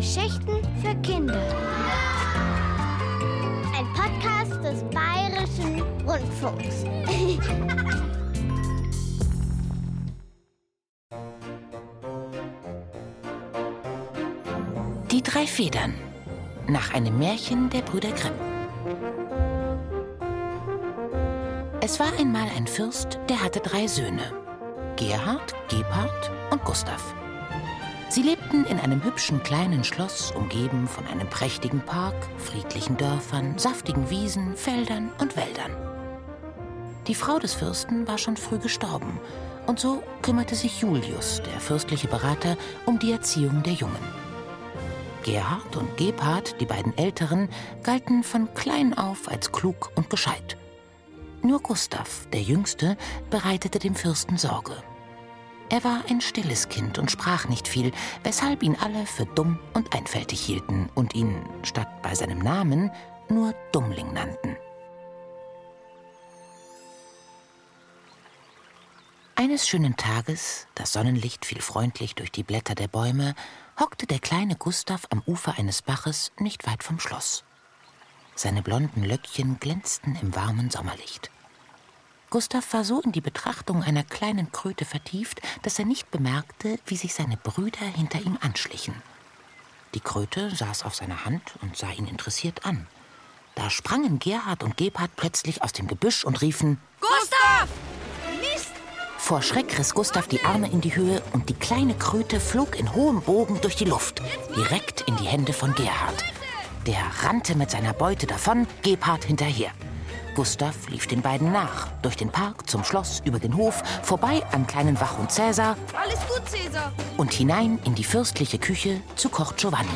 Geschichten für Kinder. Ein Podcast des Bayerischen Rundfunks. Die drei Federn. Nach einem Märchen der Brüder Grimm. Es war einmal ein Fürst, der hatte drei Söhne. Gerhard, Gebhard und Gustav. Sie lebten in einem hübschen kleinen Schloss, umgeben von einem prächtigen Park, friedlichen Dörfern, saftigen Wiesen, Feldern und Wäldern. Die Frau des Fürsten war schon früh gestorben, und so kümmerte sich Julius, der fürstliche Berater, um die Erziehung der Jungen. Gerhard und Gebhard, die beiden Älteren, galten von klein auf als klug und gescheit. Nur Gustav, der Jüngste, bereitete dem Fürsten Sorge. Er war ein stilles Kind und sprach nicht viel, weshalb ihn alle für dumm und einfältig hielten und ihn, statt bei seinem Namen, nur Dummling nannten. Eines schönen Tages, das Sonnenlicht fiel freundlich durch die Blätter der Bäume, hockte der kleine Gustav am Ufer eines Baches nicht weit vom Schloss. Seine blonden Löckchen glänzten im warmen Sommerlicht. Gustav war so in die Betrachtung einer kleinen Kröte vertieft, dass er nicht bemerkte, wie sich seine Brüder hinter ihm anschlichen. Die Kröte saß auf seiner Hand und sah ihn interessiert an. Da sprangen Gerhard und Gebhard plötzlich aus dem Gebüsch und riefen Gustav! Vor Schreck riss Gustav die Arme in die Höhe und die kleine Kröte flog in hohem Bogen durch die Luft, direkt in die Hände von Gerhard. Der rannte mit seiner Beute davon, Gebhard hinterher. Gustav lief den beiden nach, durch den Park zum Schloss, über den Hof, vorbei am kleinen Wachhund Cäsar Alles gut, Cäsar. und hinein in die fürstliche Küche zu Koch Giovanni.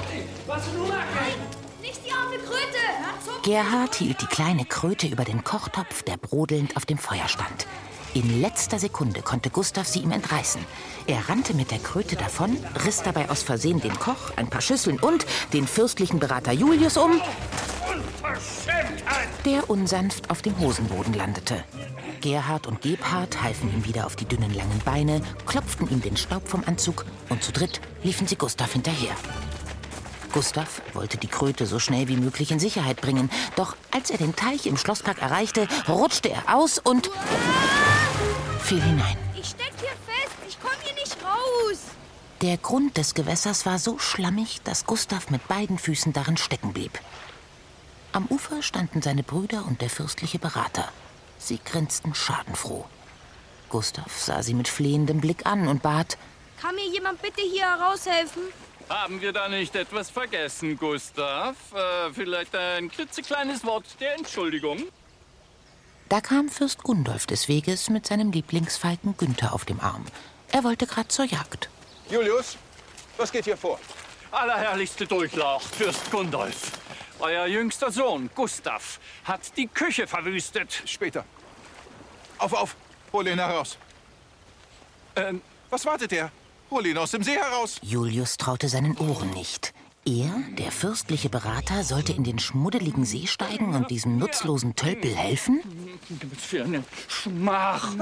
Nicht die arme Kröte. Gerhard hielt die kleine Kröte über den Kochtopf, der brodelnd auf dem Feuer stand. In letzter Sekunde konnte Gustav sie ihm entreißen. Er rannte mit der Kröte davon, riss dabei aus Versehen den Koch, ein paar Schüsseln und den fürstlichen Berater Julius um, der unsanft auf dem Hosenboden landete. Gerhard und Gebhard halfen ihm wieder auf die dünnen langen Beine, klopften ihm den Staub vom Anzug und zu dritt liefen sie Gustav hinterher. Gustav wollte die Kröte so schnell wie möglich in Sicherheit bringen, doch als er den Teich im Schlosspark erreichte, rutschte er aus und fiel hinein. Ich steck hier fest. Ich komm hier nicht raus. Der Grund des Gewässers war so schlammig, dass Gustav mit beiden Füßen darin stecken blieb. Am Ufer standen seine Brüder und der fürstliche Berater. Sie grinsten schadenfroh. Gustav sah sie mit flehendem Blick an und bat, Kann mir jemand bitte hier heraushelfen? Haben wir da nicht etwas vergessen, Gustav? Äh, vielleicht ein klitzekleines Wort der Entschuldigung? Da kam Fürst Gundolf des Weges mit seinem Lieblingsfalken Günther auf dem Arm. Er wollte grad zur Jagd. Julius, was geht hier vor? Allerherrlichste Durchlaucht, Fürst Gundolf. Euer jüngster Sohn, Gustav, hat die Küche verwüstet. Später. Auf, auf, hol ihn heraus. Ähm, Was wartet er? Hol ihn aus dem See heraus. Julius traute seinen Ohren nicht. Er, der fürstliche Berater, sollte in den schmuddeligen See steigen und diesem nutzlosen Tölpel helfen? was für eine Schmach.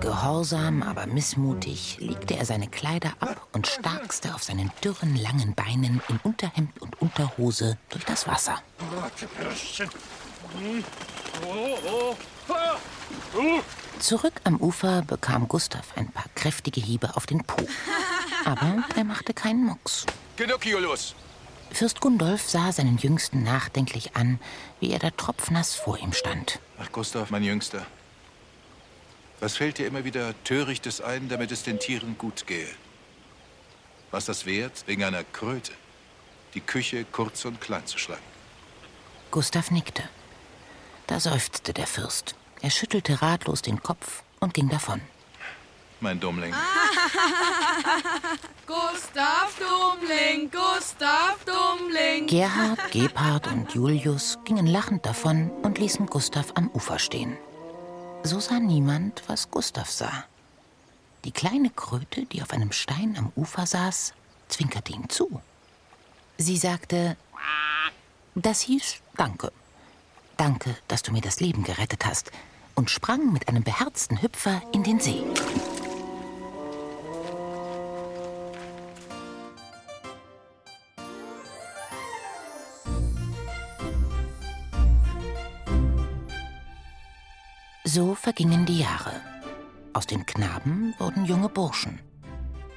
Gehorsam, aber missmutig legte er seine Kleider ab und starkste auf seinen dürren, langen Beinen in Unterhemd und Unterhose durch das Wasser. Zurück am Ufer bekam Gustav ein paar kräftige Hiebe auf den Po. Aber er machte keinen Mucks. Genug. Fürst Gundolf sah seinen Jüngsten nachdenklich an, wie er da tropfnass vor ihm stand. Ach, Gustav, mein Jüngster. Was fällt dir immer wieder Törichtes ein, damit es den Tieren gut gehe? Was das wert, wegen einer Kröte, die Küche kurz und klein zu schlagen? Gustav nickte. Da seufzte der Fürst. Er schüttelte ratlos den Kopf und ging davon. Mein Dummling. Gustav Dummling, Gustav Dummling. Gerhard, Gebhard und Julius gingen lachend davon und ließen Gustav am Ufer stehen. So sah niemand, was Gustav sah. Die kleine Kröte, die auf einem Stein am Ufer saß, zwinkerte ihm zu. Sie sagte, das hieß Danke. Danke, dass du mir das Leben gerettet hast, und sprang mit einem beherzten Hüpfer in den See. Vergingen die Jahre. Aus den Knaben wurden junge Burschen.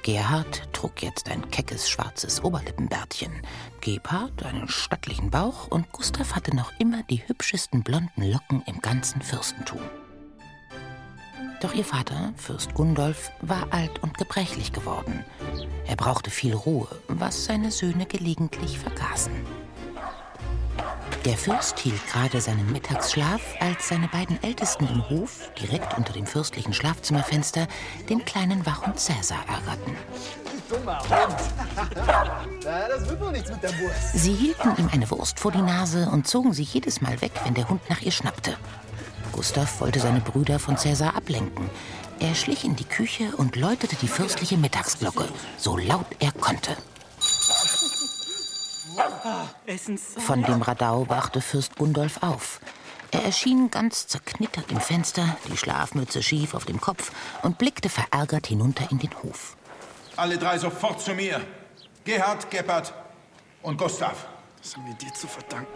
Gerhard trug jetzt ein keckes schwarzes Oberlippenbärtchen, Gebhard einen stattlichen Bauch und Gustav hatte noch immer die hübschesten blonden Locken im ganzen Fürstentum. Doch ihr Vater, Fürst Gundolf, war alt und gebrechlich geworden. Er brauchte viel Ruhe, was seine Söhne gelegentlich vergaßen. Der Fürst hielt gerade seinen Mittagsschlaf, als seine beiden Ältesten im Hof, direkt unter dem fürstlichen Schlafzimmerfenster, den kleinen Wachhund Cäsar ärgerten. Sie hielten ihm eine Wurst vor die Nase und zogen sie jedes Mal weg, wenn der Hund nach ihr schnappte. Gustav wollte seine Brüder von Cäsar ablenken. Er schlich in die Küche und läutete die fürstliche Mittagsglocke, so laut er konnte. Von dem Radau wachte Fürst Gundolf auf. Er erschien ganz zerknittert im Fenster, die Schlafmütze schief auf dem Kopf und blickte verärgert hinunter in den Hof. Alle drei sofort zu mir. Gerhard, Gebhard und Gustav. Das haben wir dir zu verdanken.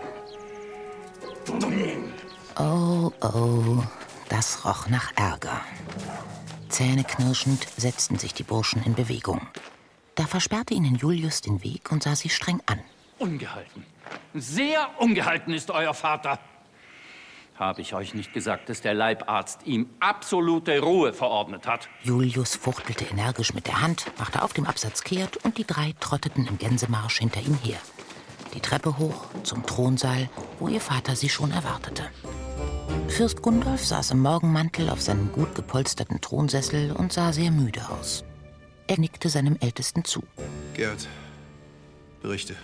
Oh, oh, das roch nach Ärger. Zähneknirschend setzten sich die Burschen in Bewegung. Da versperrte ihnen Julius den Weg und sah sie streng an. Ungehalten. Sehr ungehalten ist euer Vater. Habe ich euch nicht gesagt, dass der Leibarzt ihm absolute Ruhe verordnet hat? Julius fuchtelte energisch mit der Hand, machte auf dem Absatz kehrt und die drei trotteten im Gänsemarsch hinter ihm her. Die Treppe hoch zum Thronsaal, wo ihr Vater sie schon erwartete. Fürst Gundolf saß im Morgenmantel auf seinem gut gepolsterten Thronsessel und sah sehr müde aus. Er nickte seinem Ältesten zu. Gerd, berichte.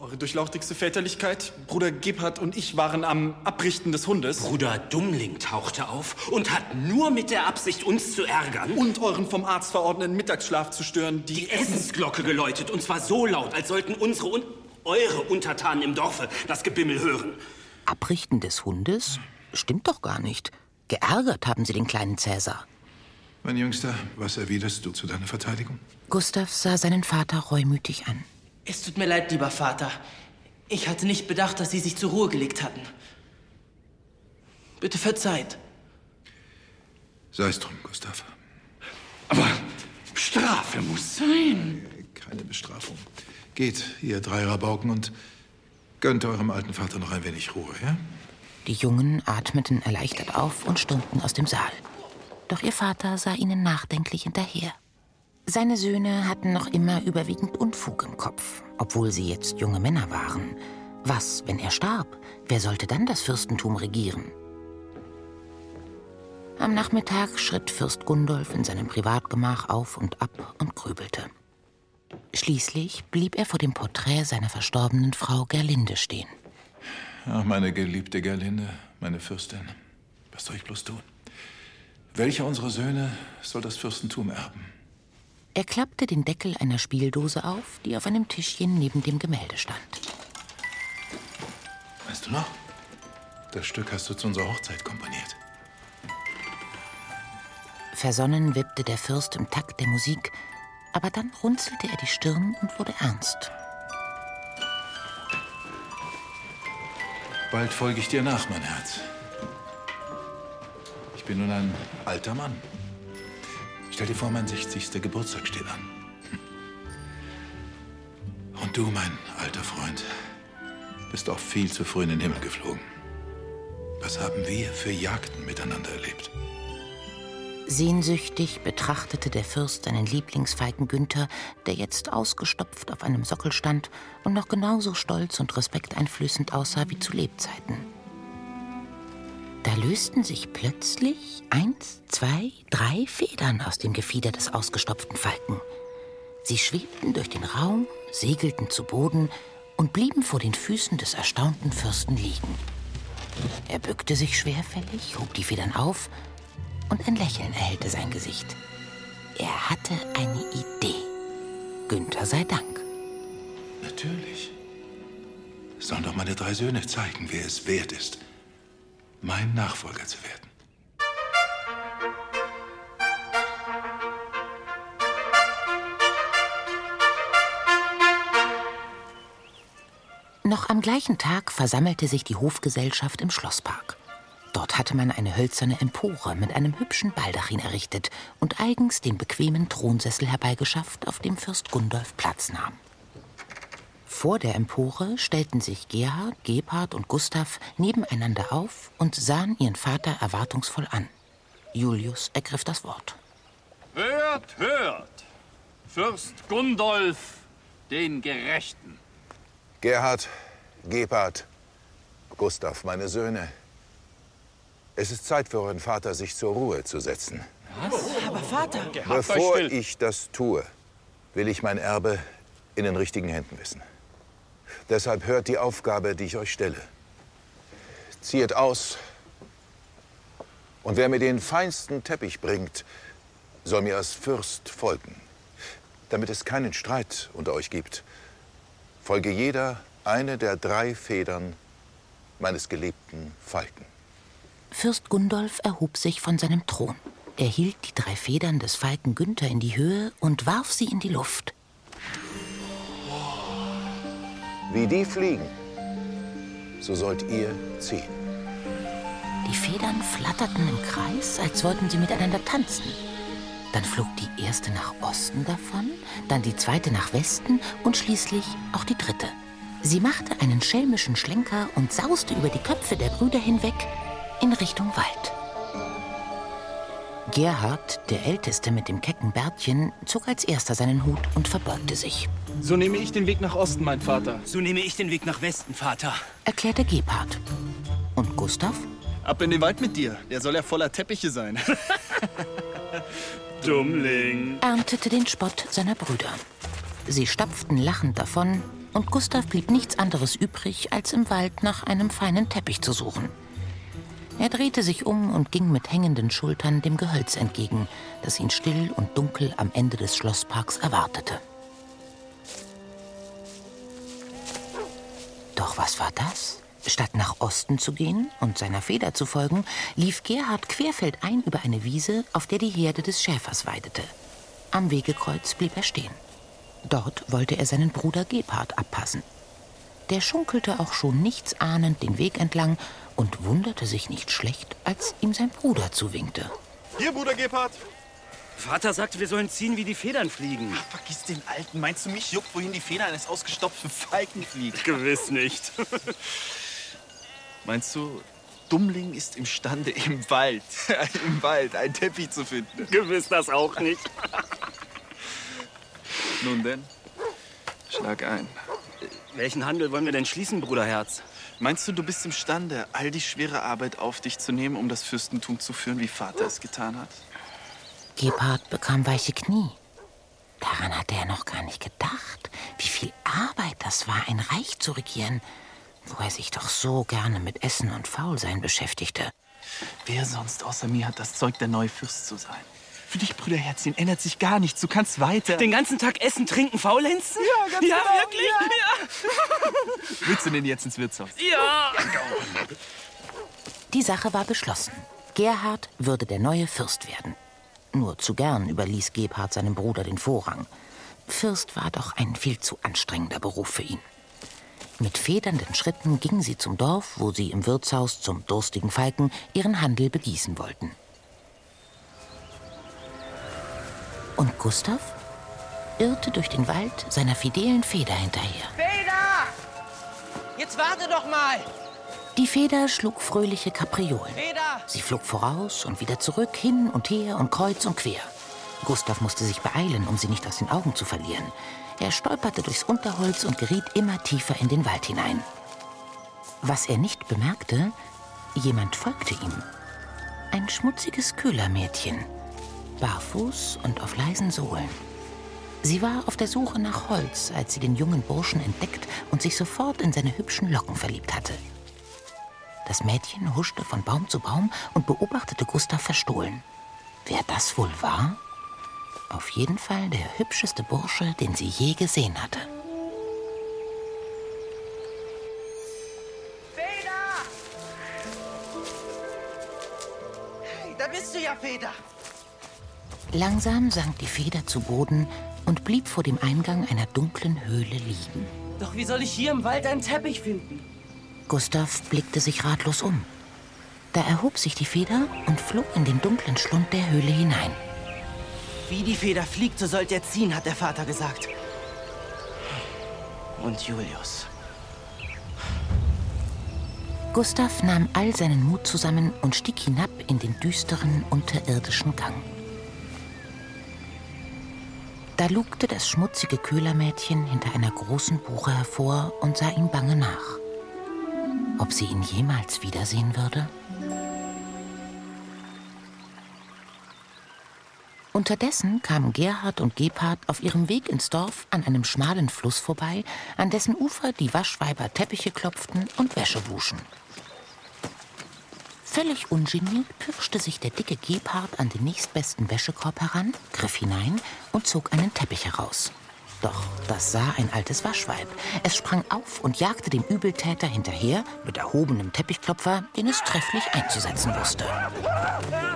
Eure durchlauchtigste Väterlichkeit, Bruder Gebhard und ich waren am Abrichten des Hundes. Bruder Dummling tauchte auf und hat nur mit der Absicht, uns zu ärgern, Und euren vom Arzt verordneten Mittagsschlaf zu stören, die, die Essensglocke geläutet. Und zwar so laut, als sollten unsere und eure Untertanen im Dorfe das Gebimmel hören. Abrichten des Hundes? Stimmt doch gar nicht. Geärgert haben sie den kleinen Cäsar. Mein Jüngster, was erwiderst du zu deiner Verteidigung? Gustav sah seinen Vater reumütig an. Es tut mir leid, lieber Vater. Ich hatte nicht bedacht, dass Sie sich zur Ruhe gelegt hatten. Bitte verzeiht. Sei es drum, Gustav. Aber Strafe muss sein. Keine Bestrafung. Geht, ihr drei Rabauken, und gönnt eurem alten Vater noch ein wenig Ruhe, ja? Die Jungen atmeten erleichtert auf und stürmten aus dem Saal. Doch ihr Vater sah ihnen nachdenklich hinterher. Seine Söhne hatten noch immer überwiegend Unfug im Kopf, obwohl sie jetzt junge Männer waren. Was, wenn er starb? Wer sollte dann das Fürstentum regieren? Am Nachmittag schritt Fürst Gundolf in seinem Privatgemach auf und ab und grübelte. Schließlich blieb er vor dem Porträt seiner verstorbenen Frau Gerlinde stehen. Ach, meine geliebte Gerlinde, meine Fürstin. Was soll ich bloß tun? Welcher unserer Söhne soll das Fürstentum erben? Er klappte den Deckel einer Spieldose auf, die auf einem Tischchen neben dem Gemälde stand. Weißt du noch? Das Stück hast du zu unserer Hochzeit komponiert. Versonnen wippte der Fürst im Takt der Musik, aber dann runzelte er die Stirn und wurde ernst. Bald folge ich dir nach, mein Herz. Ich bin nun ein alter Mann. Stell dir vor, mein 60. Geburtstag steht an. Und du, mein alter Freund, bist auch viel zu früh in den Himmel geflogen. Was haben wir für Jagden miteinander erlebt? Sehnsüchtig betrachtete der Fürst seinen Lieblingsfeigen Günther, der jetzt ausgestopft auf einem Sockel stand und noch genauso stolz und respekteinflößend aussah wie zu Lebzeiten. Da lösten sich plötzlich eins, zwei, drei Federn aus dem Gefieder des ausgestopften Falken. Sie schwebten durch den Raum, segelten zu Boden und blieben vor den Füßen des erstaunten Fürsten liegen. Er bückte sich schwerfällig, hob die Federn auf und ein Lächeln erhellte sein Gesicht. Er hatte eine Idee. Günther sei Dank. Natürlich. Sollen doch meine drei Söhne zeigen, wer es wert ist, mein Nachfolger zu werden. Noch am gleichen Tag versammelte sich die Hofgesellschaft im Schlosspark. Dort hatte man eine hölzerne Empore mit einem hübschen Baldachin errichtet und eigens den bequemen Thronsessel herbeigeschafft, auf dem Fürst Gundolf Platz nahm. Vor der Empore stellten sich Gerhard, Gebhard und Gustav nebeneinander auf und sahen ihren Vater erwartungsvoll an. Julius ergriff das Wort. Hört, hört! Fürst Gundolf, den Gerechten. Gerhard, Gebhard, Gustav, meine Söhne. Es ist Zeit für euren Vater, sich zur Ruhe zu setzen. Aber Vater, Bevor ich das tue, will ich mein Erbe in den richtigen Händen wissen. Deshalb hört die Aufgabe, die ich euch stelle. Zieht aus. Und wer mir den feinsten Teppich bringt, soll mir als Fürst folgen. Damit es keinen Streit unter euch gibt, folge jeder eine der drei Federn meines geliebten Falken. Fürst Gundolf erhob sich von seinem Thron. Er hielt die drei Federn des Falken Günther in die Höhe und warf sie in die Luft. Wie die fliegen, so sollt ihr ziehen. Die Federn flatterten im Kreis, als wollten sie miteinander tanzen. Dann flog die erste nach Osten davon, dann die zweite nach Westen und schließlich auch die dritte. Sie machte einen schelmischen Schlenker und sauste über die Köpfe der Brüder hinweg in Richtung Wald. Gerhard, der Älteste mit dem kecken Bärtchen, zog als erster seinen Hut und verbeugte sich, So nehme ich den Weg nach Osten, mein Vater. So nehme ich den Weg nach Westen, Vater. erklärte Gebhard. Und Gustav? Ab in den Wald mit dir. Der soll ja voller Teppiche sein. Dummling. erntete den Spott seiner Brüder. Sie stapften lachend davon, und Gustav blieb nichts anderes übrig, als im Wald nach einem feinen Teppich zu suchen. Er drehte sich um und ging mit hängenden Schultern dem Gehölz entgegen, das ihn still und dunkel am Ende des Schlossparks erwartete. Doch was war das? Statt nach Osten zu gehen und seiner Feder zu folgen, lief Gerhard querfeldein über eine Wiese, auf der die Herde des Schäfers weidete. Am Wegekreuz blieb er stehen. Dort wollte er seinen Bruder Gebhard abpassen. Der schunkelte auch schon nichts ahnend den Weg entlang und wunderte sich nicht schlecht, als ihm sein Bruder zuwinkte. Hier, Bruder Gebhard. Vater sagte, wir sollen ziehen, wie die Federn fliegen. Vergiss den Alten. Meinst du, mich juckt, wohin die Feder eines ausgestopften Falken fliegt? Gewiss nicht. Meinst du, Dummling ist imstande, im Wald, im Wald, einen Teppich zu finden? Gewiss das auch nicht. Nun denn, schlag ein. Welchen Handel wollen wir denn schließen, Bruderherz? Meinst du, du bist imstande, all die schwere Arbeit auf dich zu nehmen, um das Fürstentum zu führen, wie Vater es getan hat? Gebhard bekam weiche Knie. Daran hatte er noch gar nicht gedacht, wie viel Arbeit das war, ein Reich zu regieren, wo er sich doch so gerne mit Essen und Faulsein beschäftigte. Wer sonst außer mir hat das Zeug, der neue Fürst zu sein? Für dich, Brüderherzchen, ändert sich gar nichts. Du kannst weiter. Den ganzen Tag essen, trinken, faulenzen? Ja, ganz ja, genau, wirklich? Willst du denn jetzt ins Wirtshaus? Ja. ja. Die Sache war beschlossen. Gerhard würde der neue Fürst werden. Nur zu gern überließ Gebhard seinem Bruder den Vorrang. Fürst war doch ein viel zu anstrengender Beruf für ihn. Mit federnden Schritten gingen sie zum Dorf, wo sie im Wirtshaus zum durstigen Falken ihren Handel begießen wollten. Und Gustav irrte durch den Wald seiner fidelen Feder hinterher. Feder! Jetzt warte doch mal! Die Feder schlug fröhliche Kapriolen. Feder! Sie flog voraus und wieder zurück, hin und her und kreuz und quer. Gustav musste sich beeilen, um sie nicht aus den Augen zu verlieren. Er stolperte durchs Unterholz und geriet immer tiefer in den Wald hinein. Was er nicht bemerkte, jemand folgte ihm. Ein schmutziges Köhlermädchen, barfuß und auf leisen Sohlen. Sie war auf der Suche nach Holz, als sie den jungen Burschen entdeckt und sich sofort in seine hübschen Locken verliebt hatte. Das Mädchen huschte von Baum zu Baum und beobachtete Gustav verstohlen. Wer das wohl war? Auf jeden Fall der hübscheste Bursche, den sie je gesehen hatte. Feder! Hey, da bist du ja, Feder. Langsam sank die Feder zu Boden und blieb vor dem Eingang einer dunklen Höhle liegen. Doch wie soll ich hier im Wald einen Teppich finden? Gustav blickte sich ratlos um. Da erhob sich die Feder und flog in den dunklen Schlund der Höhle hinein. Wie die Feder fliegt, so sollt ihr ziehen, hat der Vater gesagt. Und Julius. Gustav nahm all seinen Mut zusammen und stieg hinab in den düsteren unterirdischen Gang. Da lugte das schmutzige Köhlermädchen hinter einer großen Buche hervor und sah ihm bange nach. Ob sie ihn jemals wiedersehen würde? Unterdessen kamen Gerhard und Gebhard auf ihrem Weg ins Dorf an einem schmalen Fluss vorbei, an dessen Ufer die Waschweiber Teppiche klopften und Wäsche wuschen. Völlig ungeniert pirschte sich der dicke Gebhard an den nächstbesten Wäschekorb heran, griff hinein und zog einen Teppich heraus. Doch das sah ein altes Waschweib. Es sprang auf und jagte dem Übeltäter hinterher mit erhobenem Teppichklopfer, den es trefflich einzusetzen wusste.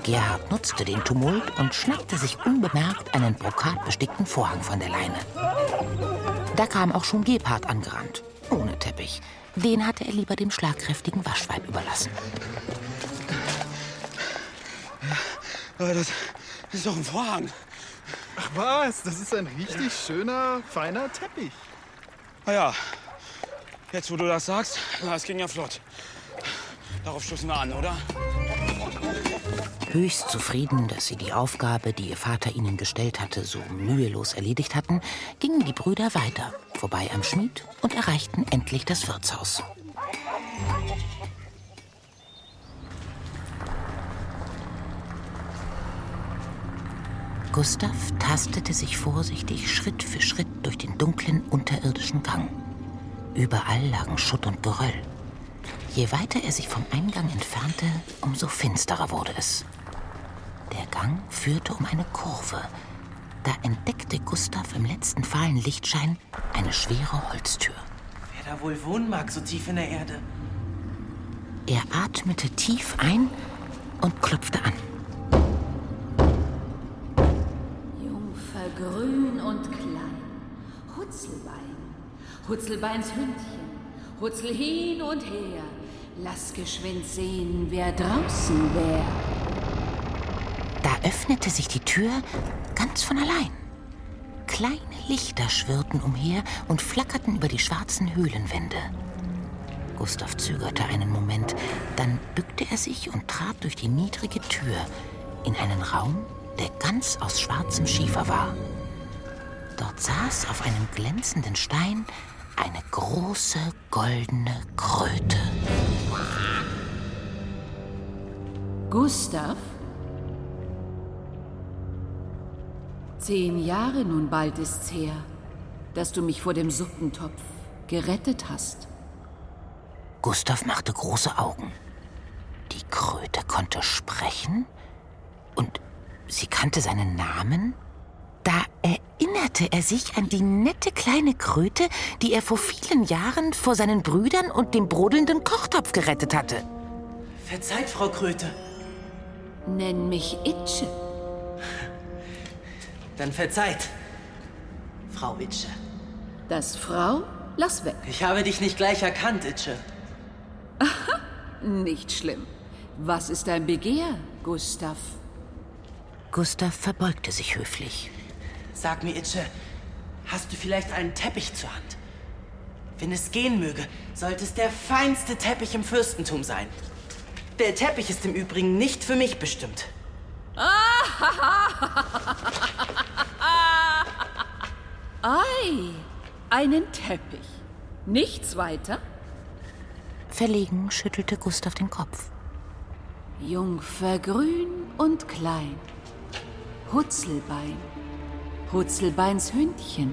Gerhard nutzte den Tumult und schnappte sich unbemerkt einen brokatbestickten Vorhang von der Leine. Da kam auch schon Gebhard angerannt, ohne Teppich. Den hatte er lieber dem schlagkräftigen Waschweib überlassen. Das ist doch ein Vorhang. Ach was, das ist ein richtig schöner, feiner Teppich. Naja, jetzt wo du das sagst, na, es ging ja flott. Darauf stoßen wir an, oder? Höchst zufrieden, dass sie die Aufgabe, die ihr Vater ihnen gestellt hatte, so mühelos erledigt hatten, gingen die Brüder weiter, vorbei am Schmied und erreichten endlich das Wirtshaus. Gustav tastete sich vorsichtig Schritt für Schritt durch den dunklen unterirdischen Gang. Überall lagen Schutt und Geröll. Je weiter er sich vom Eingang entfernte, umso finsterer wurde es. Der Gang führte um eine Kurve. Da entdeckte Gustav im letzten fahlen Lichtschein eine schwere Holztür. Wer da wohl wohnen mag, so tief in der Erde? Er atmete tief ein und klopfte an. Grün und klein, Hutzelbein, Hutzelbeins Hündchen, Hutzel hin und her, lass geschwind sehen, wer draußen wär. Da öffnete sich die Tür ganz von allein. Kleine Lichter schwirrten umher und flackerten über die schwarzen Höhlenwände. Gustav zögerte einen Moment, dann bückte er sich und trat durch die niedrige Tür in einen Raum, der ganz aus schwarzem Schiefer war. Dort saß auf einem glänzenden Stein eine große goldene Kröte. Gustav? Zehn Jahre nun bald ist's her, dass du mich vor dem Suppentopf gerettet hast. Gustav machte große Augen. Die Kröte konnte sprechen und sie kannte seinen Namen. Da erinnerte er sich an die nette kleine Kröte, die er vor vielen Jahren vor seinen Brüdern und dem brodelnden Kochtopf gerettet hatte. Verzeiht, Frau Kröte. Nenn mich Itsche. Dann verzeiht, Frau Itsche. Das Frau? Lass weg. Ich habe dich nicht gleich erkannt, Itsche. Nicht schlimm. Was ist dein Begehr, Gustav? Gustav verbeugte sich höflich. Sag mir, Itsche, hast du vielleicht einen Teppich zur Hand? Wenn es gehen möge, sollte es der feinste Teppich im Fürstentum sein. Der Teppich ist im Übrigen nicht für mich bestimmt. Ei, einen Teppich. Nichts weiter? Verlegen schüttelte Gustav den Kopf. Jungfer grün und klein. Hutzelbein. Hutzelbeins Hündchen.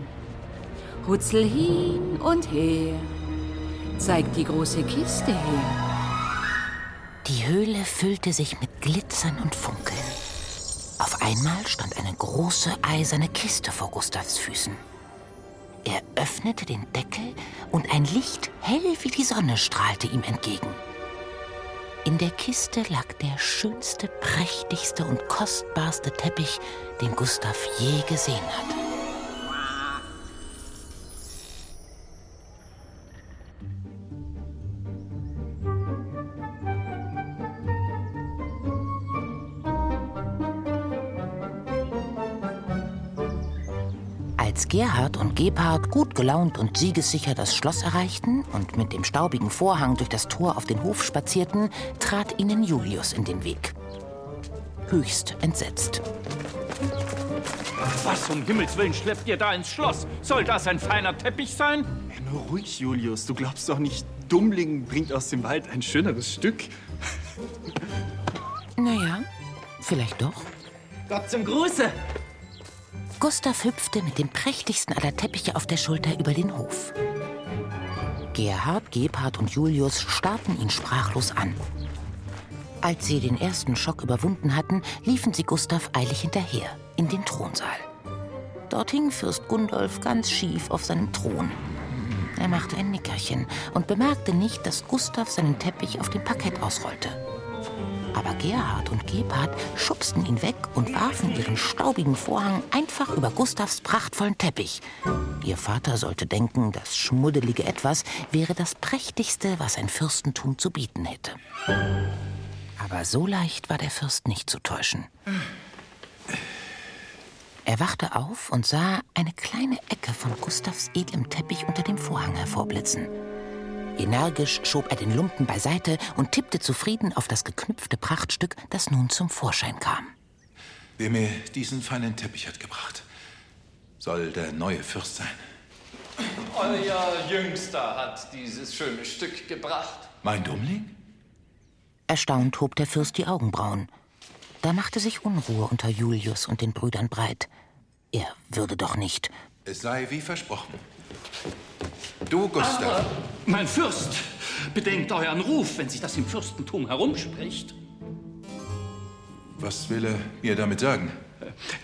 Hutzel hin und her. Zeigt die große Kiste her. Die Höhle füllte sich mit Glitzern und Funkeln. Auf einmal stand eine große eiserne Kiste vor Gustavs Füßen. Er öffnete den Deckel und ein Licht, hell wie die Sonne, strahlte ihm entgegen. In der Kiste lag der schönste, prächtigste und kostbarste Teppich, den Gustav je gesehen hatte. Gerhard und Gebhard gut gelaunt und siegessicher das Schloss erreichten und mit dem staubigen Vorhang durch das Tor auf den Hof spazierten, trat ihnen Julius in den Weg. Höchst entsetzt. Was um Himmels Willen schleppt ihr da ins Schloss? Soll das ein feiner Teppich sein? Hey, nur ruhig, Julius. Du glaubst doch nicht, Dummling bringt aus dem Wald ein schöneres Stück. Naja, vielleicht doch. Gott zum Gruße! Gustav hüpfte mit dem prächtigsten aller Teppiche auf der Schulter über den Hof. Gerhard, Gebhard und Julius starrten ihn sprachlos an. Als sie den ersten Schock überwunden hatten, liefen sie Gustav eilig hinterher, in den Thronsaal. Dort hing Fürst Gundolf ganz schief auf seinem Thron. Er machte ein Nickerchen und bemerkte nicht, dass Gustav seinen Teppich auf dem Parkett ausrollte. Aber Gerhard und Gebhard schubsten ihn weg und warfen ihren staubigen Vorhang einfach über Gustavs prachtvollen Teppich. Ihr Vater sollte denken, das schmuddelige Etwas wäre das prächtigste, was ein Fürstentum zu bieten hätte. Aber so leicht war der Fürst nicht zu täuschen. Er wachte auf und sah eine kleine Ecke von Gustavs edlem Teppich unter dem Vorhang hervorblitzen. Energisch schob er den Lumpen beiseite und tippte zufrieden auf das geknüpfte Prachtstück, das nun zum Vorschein kam. Wer mir diesen feinen Teppich hat gebracht, soll der neue Fürst sein. Euer Jüngster hat dieses schöne Stück gebracht. Mein Dummling? Erstaunt hob der Fürst die Augenbrauen. Da machte sich Unruhe unter Julius und den Brüdern breit. Er würde doch nicht. Es sei wie versprochen. Du, Gustav. Aber, mein Fürst, bedenkt euren Ruf, wenn sich das im Fürstentum herumspricht. Was will er mir damit sagen?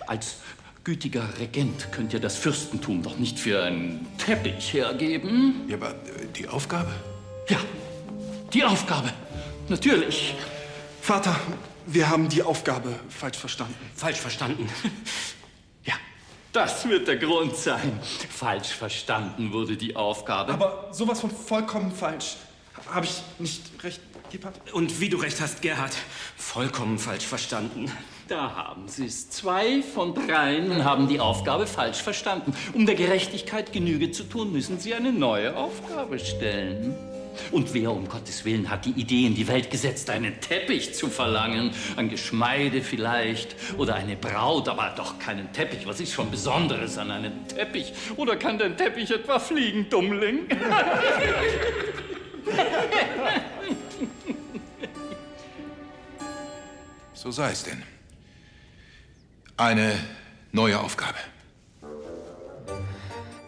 Als gütiger Regent könnt ihr das Fürstentum doch nicht für einen Teppich hergeben. Ja, aber äh, die Aufgabe? Ja, die Aufgabe. Natürlich. Vater, wir haben die Aufgabe falsch verstanden. Falsch verstanden. Das wird der Grund sein. Falsch verstanden wurde die Aufgabe. Aber sowas von vollkommen falsch. Habe ich nicht recht, Gebhard? Und wie du recht hast, Gerhard, vollkommen falsch verstanden. Da haben Sie es. Zwei von dreien haben die Aufgabe falsch verstanden. Um der Gerechtigkeit Genüge zu tun, müssen Sie eine neue Aufgabe stellen. Und wer um Gottes Willen hat die Idee in die Welt gesetzt, einen Teppich zu verlangen? Ein Geschmeide vielleicht oder eine Braut, aber doch keinen Teppich. Was ist schon Besonderes an einem Teppich? Oder kann der Teppich etwa fliegen, Dummling? so sei es denn. Eine neue Aufgabe.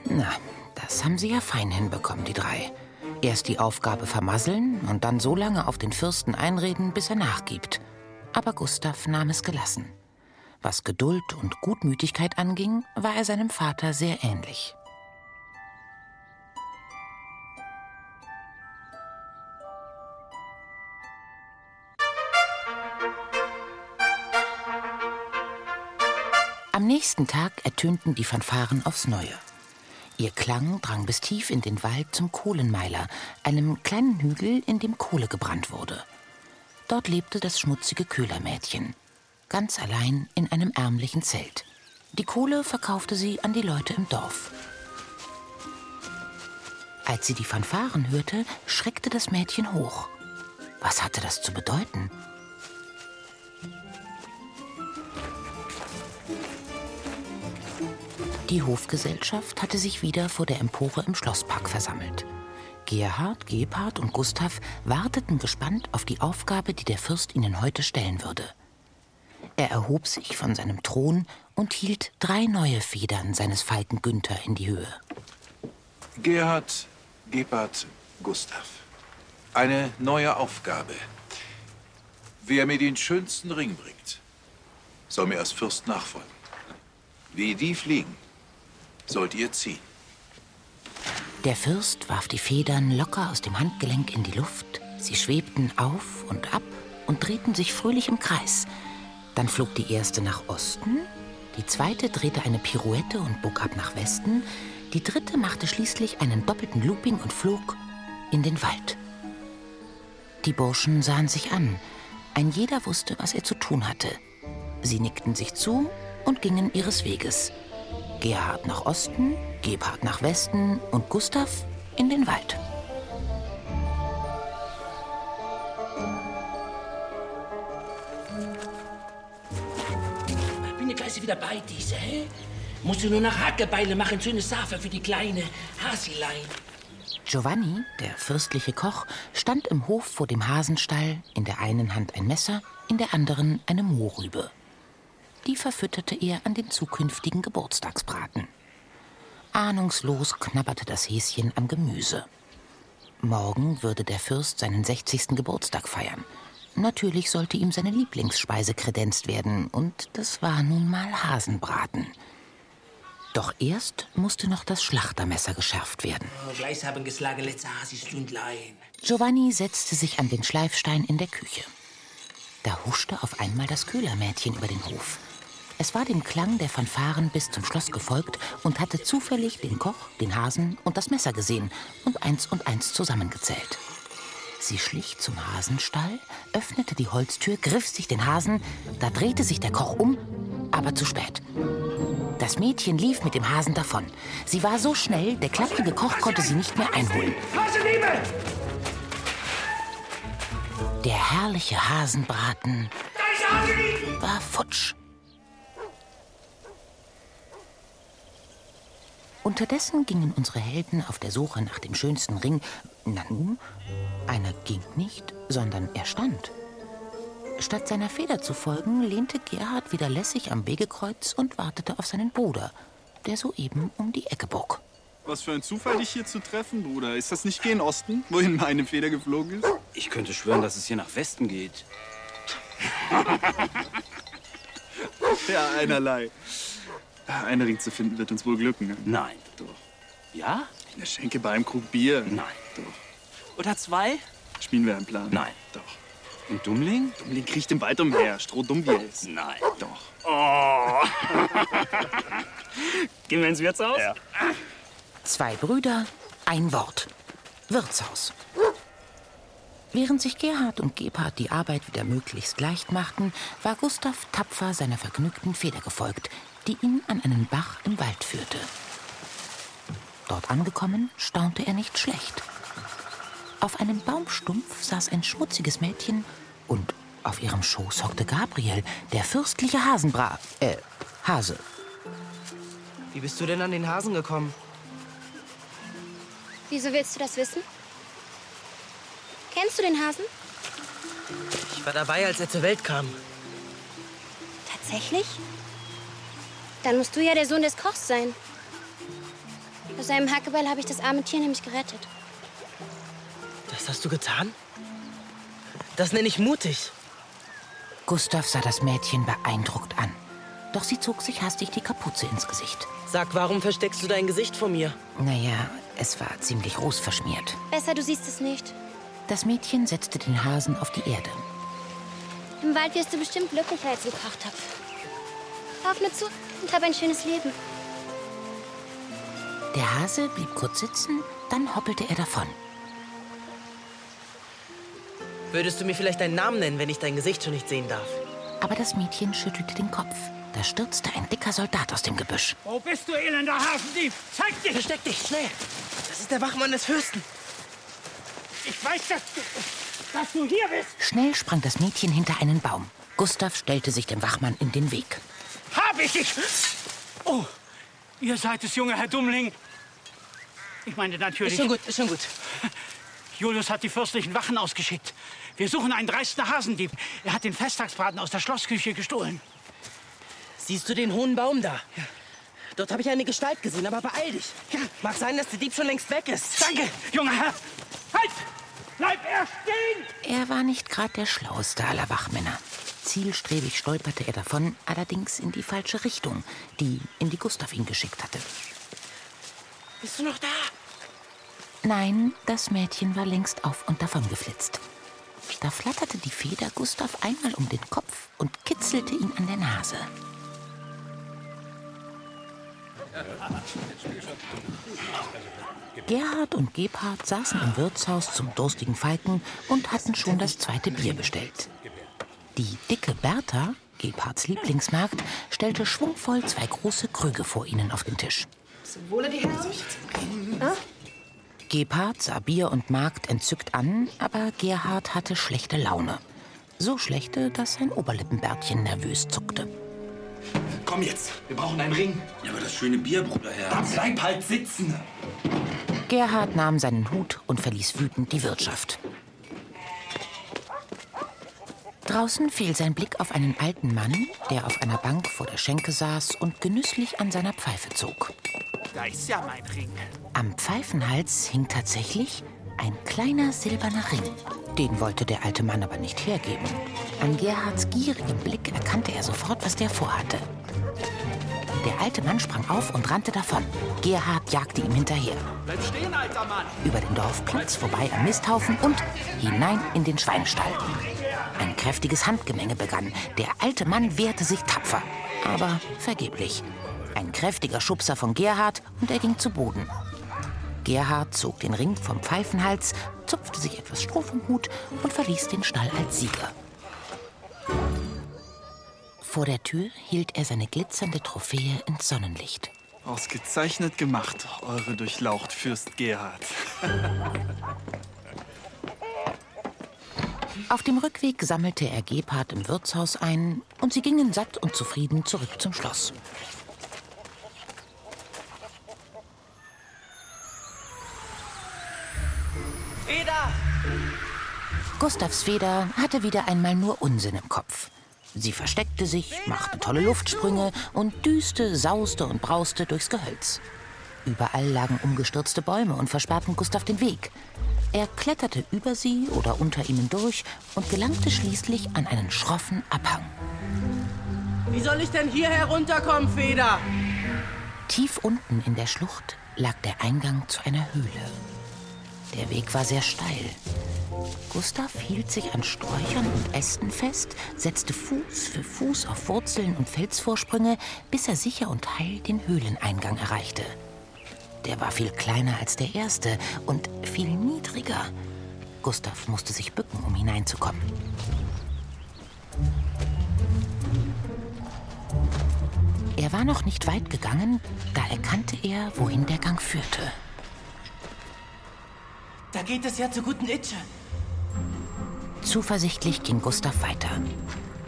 Na, das haben sie ja fein hinbekommen, die drei. Erst die Aufgabe vermasseln und dann so lange auf den Fürsten einreden, bis er nachgibt. Aber Gustav nahm es gelassen. Was Geduld und Gutmütigkeit anging, war er seinem Vater sehr ähnlich. Am nächsten Tag ertönten die Fanfaren aufs Neue. Ihr Klang drang bis tief in den Wald zum Kohlenmeiler, einem kleinen Hügel, in dem Kohle gebrannt wurde. Dort lebte das schmutzige Köhlermädchen, ganz allein in einem ärmlichen Zelt. Die Kohle verkaufte sie an die Leute im Dorf. Als sie die Fanfaren hörte, schreckte das Mädchen hoch. Was hatte das zu bedeuten? Die Hofgesellschaft hatte sich wieder vor der Empore im Schlosspark versammelt. Gerhard, Gebhard und Gustav warteten gespannt auf die Aufgabe, die der Fürst ihnen heute stellen würde. Er erhob sich von seinem Thron und hielt drei neue Federn seines Falken Günther in die Höhe. Gerhard, Gebhard, Gustav. Eine neue Aufgabe. Wer mir den schönsten Ring bringt, soll mir als Fürst nachfolgen. Wie die fliegen, sollt ihr ziehen. Der Fürst warf die Federn locker aus dem Handgelenk in die Luft. Sie schwebten auf und ab und drehten sich fröhlich im Kreis. Dann flog die erste nach Osten, die zweite drehte eine Pirouette und bog ab nach Westen, die dritte machte schließlich einen doppelten Looping und flog in den Wald. Die Burschen sahen sich an. Ein jeder wusste, was er zu tun hatte. Sie nickten sich zu und gingen ihres Weges. Gerhard nach Osten, Gebhard nach Westen und Gustav in den Wald. Bin ja gleich wieder bei dieser, hä? Musst du nur noch Hackebeile machen, schöne Safe für die kleine Hasilein. Giovanni, der fürstliche Koch, stand im Hof vor dem Hasenstall, in der einen Hand ein Messer, in der anderen eine Mohrrübe. Die verfütterte er an den zukünftigen Geburtstagsbraten. Ahnungslos knabberte das Häschen am Gemüse. Morgen würde der Fürst seinen 60. Geburtstag feiern. Natürlich sollte ihm seine Lieblingsspeise kredenzt werden, und das war nun mal Hasenbraten. Doch erst musste noch das Schlachtermesser geschärft werden. Oh, gleich haben geschlagen letzte Hasi-Stündlein. Giovanni setzte sich an den Schleifstein in der Küche. Da huschte auf einmal das Köhlermädchen über den Hof. Es war dem Klang der Fanfaren bis zum Schloss gefolgt und hatte zufällig den Koch, den Hasen und das Messer gesehen und eins und eins zusammengezählt. Sie schlich zum Hasenstall, öffnete die Holztür, griff sich den Hasen, da drehte sich der Koch um, aber zu spät. Das Mädchen lief mit dem Hasen davon. Sie war so schnell, der klapprige Koch konnte sie nicht mehr einholen. Der herrliche Hasenbraten war futsch. Unterdessen gingen unsere Helden auf der Suche nach dem schönsten Ring. Na nun, einer ging nicht, sondern er stand. Statt seiner Feder zu folgen, lehnte Gerhard wieder lässig am Wegekreuz und wartete auf seinen Bruder, der soeben um die Ecke bog. Was für ein Zufall, dich hier zu treffen, Bruder. Ist das nicht gen Osten, wohin meine Feder geflogen ist? Ich könnte schwören, dass es hier nach Westen geht. Ja, einerlei. Einen Ring zu finden wird uns wohl glücken. Ne? Nein. Doch. Ja? Eine Schenke bei einem Krug Bier. Nein. Doch. Oder zwei? Spielen wir einen Plan? Nein. Doch. Und Dummling? Dummling kriecht im Wald umher, strohdumm wie er ist. Nein. Doch. Oh. Gehen wir ins Wirtshaus? Ja. Zwei Brüder, ein Wort. Wirtshaus. Während sich Gerhard und Gebhard die Arbeit wieder möglichst leicht machten, war Gustav tapfer seiner vergnügten Feder gefolgt, die ihn an einen Bach im Wald führte. Dort angekommen, staunte er nicht schlecht. Auf einem Baumstumpf saß ein schmutziges Mädchen und auf ihrem Schoß hockte Gabriel, der fürstliche Hasenbra, äh, Hase. Wie bist du denn an den Hasen gekommen? Wieso willst du das wissen? Kennst du den Hasen? Ich war dabei, als er zur Welt kam. Tatsächlich? Dann musst du ja der Sohn des Kochs sein. Aus seinem Hackebeil habe ich das arme Tier nämlich gerettet. Das hast du getan? Das nenne ich mutig. Gustav sah das Mädchen beeindruckt an. Doch sie zog sich hastig die Kapuze ins Gesicht. Sag, warum versteckst du dein Gesicht vor mir? Naja, es war ziemlich rußverschmiert. Besser, du siehst es nicht. Das Mädchen setzte den Hasen auf die Erde. Im Wald wirst du bestimmt glücklicher als im Kochtopf. Lauf mir zu und hab ein schönes Leben. Der Hase blieb kurz sitzen, dann hoppelte er davon. Würdest du mir vielleicht deinen Namen nennen, wenn ich dein Gesicht schon nicht sehen darf? Aber das Mädchen schüttelte den Kopf. Da stürzte ein dicker Soldat aus dem Gebüsch. Wo bist du, elender Hasendieb? Zeig dich! Versteck dich, schnell! Das ist der Wachmann des Fürsten. Ich weiß, dass du, dass du hier bist. Schnell sprang das Mädchen hinter einen Baum. Gustav stellte sich dem Wachmann in den Weg. Hab ich dich! Oh, ihr seid es, junge Herr Dummling. Ich meine natürlich... Ist schon gut, ist schon gut. Julius hat die fürstlichen Wachen ausgeschickt. Wir suchen einen dreisten Hasendieb. Er hat den Festtagsbraten aus der Schlossküche gestohlen. Siehst du den hohen Baum da? Dort habe ich eine Gestalt gesehen, aber beeil dich. Mag sein, dass der Dieb schon längst weg ist. Danke, junger Herr. Halt! Bleib er stehen! Er war nicht gerade der schlauste aller Wachmänner. Zielstrebig stolperte er davon, allerdings in die falsche Richtung, die, in die Gustav ihn geschickt hatte. Bist du noch da? Nein, das Mädchen war längst auf und davon geflitzt. Da flatterte die Feder Gustav einmal um den Kopf und kitzelte ihn an der Nase. Gerhard und Gebhard saßen im Wirtshaus zum durstigen Falken und hatten schon das zweite Bier bestellt. Die dicke Bertha, Gebhards Lieblingsmarkt, stellte schwungvoll zwei große Krüge vor ihnen auf den Tisch. Zum Wohle, die Herren. Ah? Gebhard sah Bier und Markt entzückt an, aber Gerhard hatte schlechte Laune. So schlechte, dass sein Oberlippenbärtchen nervös zuckte. Komm jetzt, wir brauchen einen Ring. Ja, aber das schöne Bier, Bruderherz. Dann bleib halt sitzen. Gerhard nahm seinen Hut und verließ wütend die Wirtschaft. Draußen fiel sein Blick auf einen alten Mann, der auf einer Bank vor der Schenke saß und genüsslich an seiner Pfeife zog. Da ist ja mein Ring. Am Pfeifenhals hing tatsächlich ein kleiner silberner Ring. Den wollte der alte Mann aber nicht hergeben. An Gerhards gierigem Blick erkannte er sofort, was der vorhatte. Der alte Mann sprang auf und rannte davon. Gerhard jagte ihm hinterher. Bleib stehen, alter Mann. Über den Dorfplatz, vorbei am Misthaufen und hinein in den Schweinestall. Ein kräftiges Handgemenge begann. Der alte Mann wehrte sich tapfer, aber vergeblich. Ein kräftiger Schubser von Gerhard und er ging zu Boden. Gerhard zog den Ring vom Pfeifenhals, zupfte sich etwas Stroh vom Hut und verließ den Stall als Sieger. Vor der Tür hielt er seine glitzernde Trophäe ins Sonnenlicht. Ausgezeichnet gemacht, eure Durchlaucht, Fürst Gerhard. Auf dem Rückweg sammelte er Gebhard im Wirtshaus ein und sie gingen satt und zufrieden zurück zum Schloss. Feder! Gustavs Feder hatte wieder einmal nur Unsinn im Kopf. Sie versteckte sich, machte tolle Luftsprünge und düste, sauste und brauste durchs Gehölz. Überall lagen umgestürzte Bäume und versperrten Gustav den Weg. Er kletterte über sie oder unter ihnen durch und gelangte schließlich an einen schroffen Abhang. Wie soll ich denn hier herunterkommen, Feder? Tief unten in der Schlucht lag der Eingang zu einer Höhle. Der Weg war sehr steil. Gustav hielt sich an Sträuchern und Ästen fest, setzte Fuß für Fuß auf Wurzeln und Felsvorsprünge, bis er sicher und heil den Höhleneingang erreichte. Der war viel kleiner als der erste und viel niedriger. Gustav musste sich bücken, um hineinzukommen. Er war noch nicht weit gegangen, da erkannte er, wohin der Gang führte. Da geht es ja zur guten Itsche. Zuversichtlich ging Gustav weiter.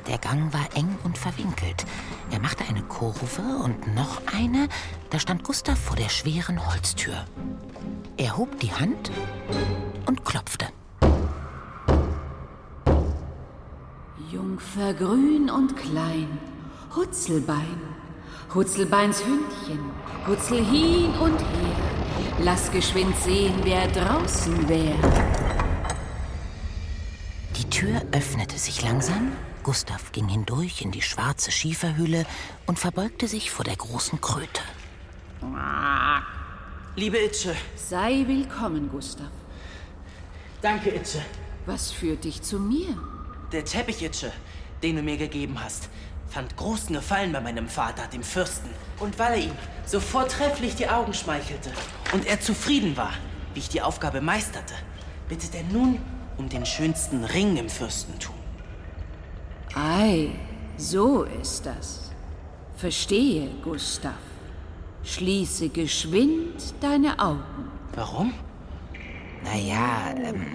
Der Gang war eng und verwinkelt. Er machte eine Kurve und noch eine. Da stand Gustav vor der schweren Holztür. Er hob die Hand und klopfte. Jungfer grün und klein, Hutzelbein, Hutzelbeins Hündchen, Hutzel hin und her. Lass geschwind sehen, wer draußen wär. Die Tür öffnete sich langsam. Gustav ging hindurch in die schwarze Schieferhöhle und verbeugte sich vor der großen Kröte. Liebe Itsche. Sei willkommen, Gustav. Danke, Itsche. Was führt dich zu mir? Der Teppich, Itsche, den du mir gegeben hast, fand großen Gefallen bei meinem Vater, dem Fürsten. Und weil er ihm so vortrefflich die Augen schmeichelte und er zufrieden war, wie ich die Aufgabe meisterte, bittet er nun um den schönsten Ring im Fürstentum. Ei, so ist das. Verstehe, Gustav. Schließe geschwind deine Augen. Warum? Naja, ähm,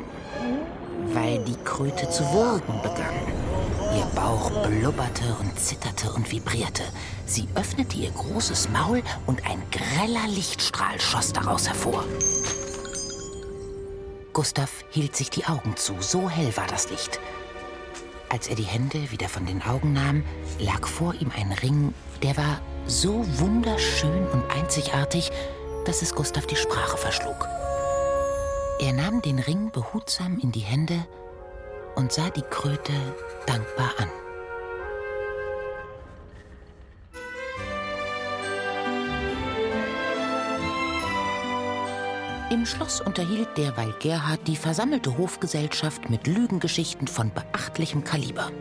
weil die Kröte zu würgen begann. Ihr Bauch blubberte und zitterte und vibrierte. Sie öffnete ihr großes Maul und ein greller Lichtstrahl schoss daraus hervor. Gustav hielt sich die Augen zu, so hell war das Licht. Als er die Hände wieder von den Augen nahm, lag vor ihm ein Ring, der war so wunderschön und einzigartig, dass es Gustav die Sprache verschlug. Er nahm den Ring behutsam in die Hände und sah die Kröte dankbar an. Im Schloss unterhielt derweil Gerhard die versammelte Hofgesellschaft mit Lügengeschichten von beachtlichem Kaliber.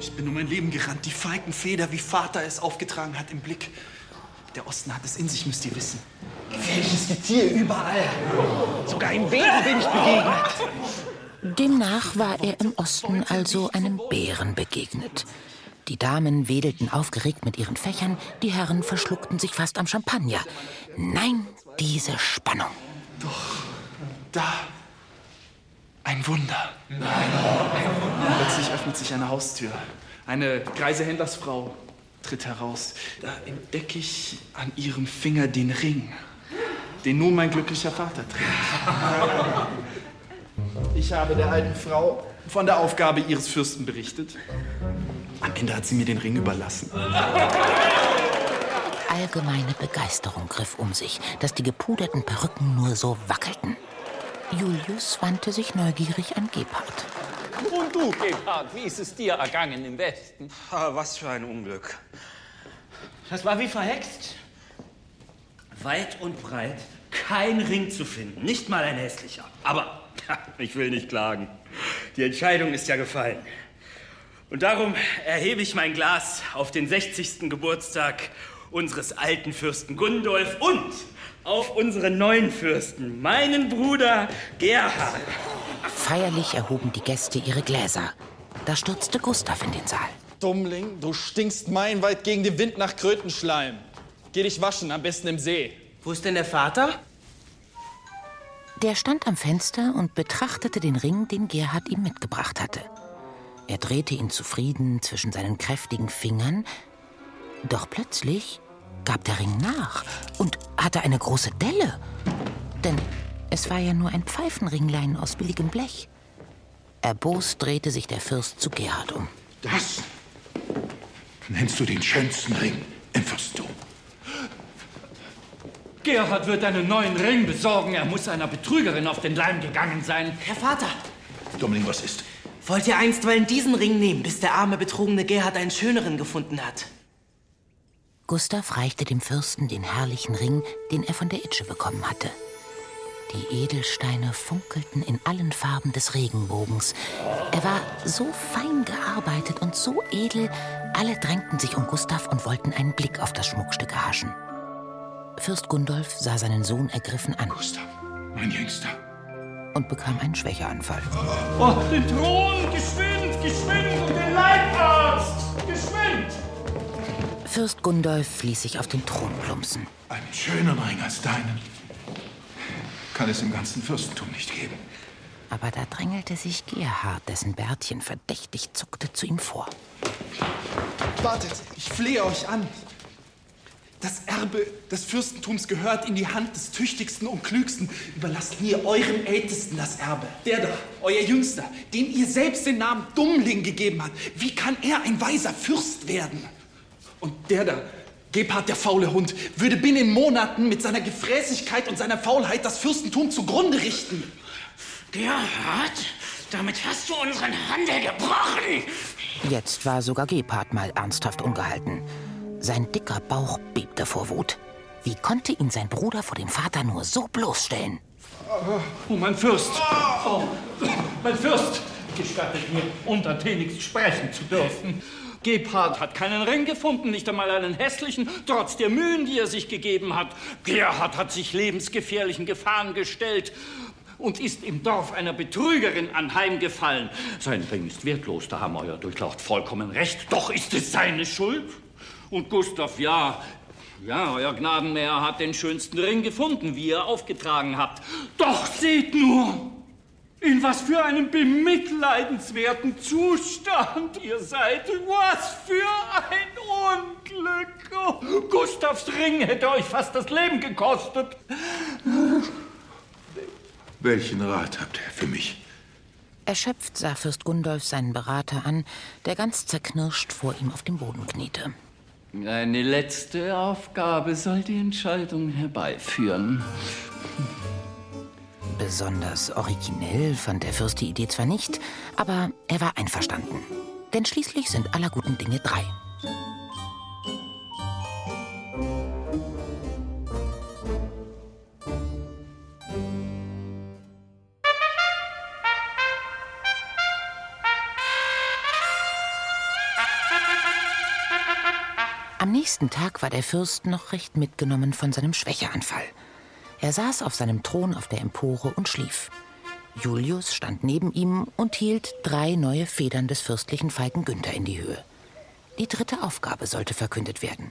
Ich bin um mein Leben gerannt, die feigen Feder, wie Vater es aufgetragen hat, im Blick. Der Osten hat es in sich, müsst ihr wissen. Gefährliches Getier überall. Sogar im Bären bin ich begegnet. Demnach war er im Osten also einem Bären begegnet. Die Damen wedelten aufgeregt mit ihren Fächern, die Herren verschluckten sich fast am Champagner. Nein, diese Spannung. Doch, da. Ein Wunder. Nein. Ein Wunder. Plötzlich öffnet sich eine Haustür. Eine greise Händlersfrau tritt heraus. Da entdecke ich an ihrem Finger den Ring, den nun mein glücklicher Vater trägt. Ich habe der alten Frau von der Aufgabe ihres Fürsten berichtet. Am Ende hat sie mir den Ring überlassen. Allgemeine Begeisterung griff um sich, dass die gepuderten Perücken nur so wackelten. Julius wandte sich neugierig an Gebhard. Und du, Gebhard, wie ist es dir ergangen im Westen? Ah, was für ein Unglück. Das war wie verhext. Weit und breit kein Ring zu finden, nicht mal ein hässlicher. Aber ich will nicht klagen. Die Entscheidung ist ja gefallen. Und darum erhebe ich mein Glas auf den 60. Geburtstag unseres alten Fürsten Gundolf und auf unseren neuen Fürsten, meinen Bruder Gerhard. Feierlich erhoben die Gäste ihre Gläser. Da stürzte Gustav in den Saal. Dummling, du stinkst meilenweit gegen den Wind nach Krötenschleim. Geh dich waschen, am besten im See. Wo ist denn der Vater? Der stand am Fenster und betrachtete den Ring, den Gerhard ihm mitgebracht hatte. Er drehte ihn zufrieden zwischen seinen kräftigen Fingern, doch plötzlich gab der Ring nach und hatte eine große Delle. Denn es war ja nur ein Pfeifenringlein aus billigem Blech. Erbost drehte sich der Fürst zu Gerhard um. Das nennst du den schönsten Ring im Fürstentum. Gerhard wird einen neuen Ring besorgen. Er muss einer Betrügerin auf den Leim gegangen sein. Herr Vater, Dummling, was ist? wollt ihr einstweilen diesen Ring nehmen, bis der arme, betrogene Gerhard einen schöneren gefunden hat? Gustav reichte dem Fürsten den herrlichen Ring, den er von der Itsche bekommen hatte. Die Edelsteine funkelten in allen Farben des Regenbogens. Er war so fein gearbeitet und so edel, alle drängten sich um Gustav und wollten einen Blick auf das Schmuckstück erhaschen. Fürst Gundolf sah seinen Sohn ergriffen an. Gustav, mein Jüngster. Und bekam einen Schwächeanfall. Oh, den Thron! Geschwind, geschwind! Und den Leibarzt! Fürst Gundolf ließ sich auf den Thron plumpsen. Einen schöneren Ring als deinen kann es im ganzen Fürstentum nicht geben. Aber da drängelte sich Gerhard, dessen Bärtchen verdächtig zuckte, zu ihm vor. Wartet, ich flehe euch an. Das Erbe des Fürstentums gehört in die Hand des Tüchtigsten und Klügsten. Überlasst mir, eurem Ältesten, das Erbe. Der da, euer Jüngster, dem ihr selbst den Namen Dummling gegeben habt. Wie kann er ein weiser Fürst werden? Und der da, Gebhard, der faule Hund, würde binnen Monaten mit seiner Gefräßigkeit und seiner Faulheit das Fürstentum zugrunde richten. Gerhard, damit hast du unseren Handel gebrochen. Jetzt war sogar Gebhard mal ernsthaft ungehalten. Sein dicker Bauch bebte vor Wut. Wie konnte ihn sein Bruder vor dem Vater nur so bloßstellen? Oh, mein Fürst! Oh, mein Fürst! Gestattet mir, untertänigst sprechen zu dürfen. Gebhard hat keinen Ring gefunden, nicht einmal einen hässlichen, trotz der Mühen, die er sich gegeben hat. Gerhard hat sich lebensgefährlichen Gefahren gestellt und ist im Dorf einer Betrügerin anheimgefallen. Sein Ring ist wertlos, da haben euer Durchlaucht vollkommen recht. Doch ist es seine Schuld? Und Gustav, ja, ja, euer Gnadenmeer hat den schönsten Ring gefunden, wie ihr aufgetragen habt. Doch seht nur, in was für einem bemitleidenswerten Zustand ihr seid. Was für ein Unglück. Oh, Gustavs Ring hätte euch fast das Leben gekostet. Welchen Rat habt ihr für mich? Erschöpft sah Fürst Gundolf seinen Berater an, der ganz zerknirscht vor ihm auf dem Boden kniete. Eine letzte Aufgabe soll die Entscheidung herbeiführen. Besonders originell fand der Fürst die Idee zwar nicht, aber er war einverstanden. Denn schließlich sind aller guten Dinge drei. Am nächsten Tag war der Fürst noch recht mitgenommen von seinem Schwächeanfall. Er saß auf seinem Thron auf der Empore und schlief. Julius stand neben ihm und hielt drei neue Federn des fürstlichen Falken Günther in die Höhe. Die dritte Aufgabe sollte verkündet werden.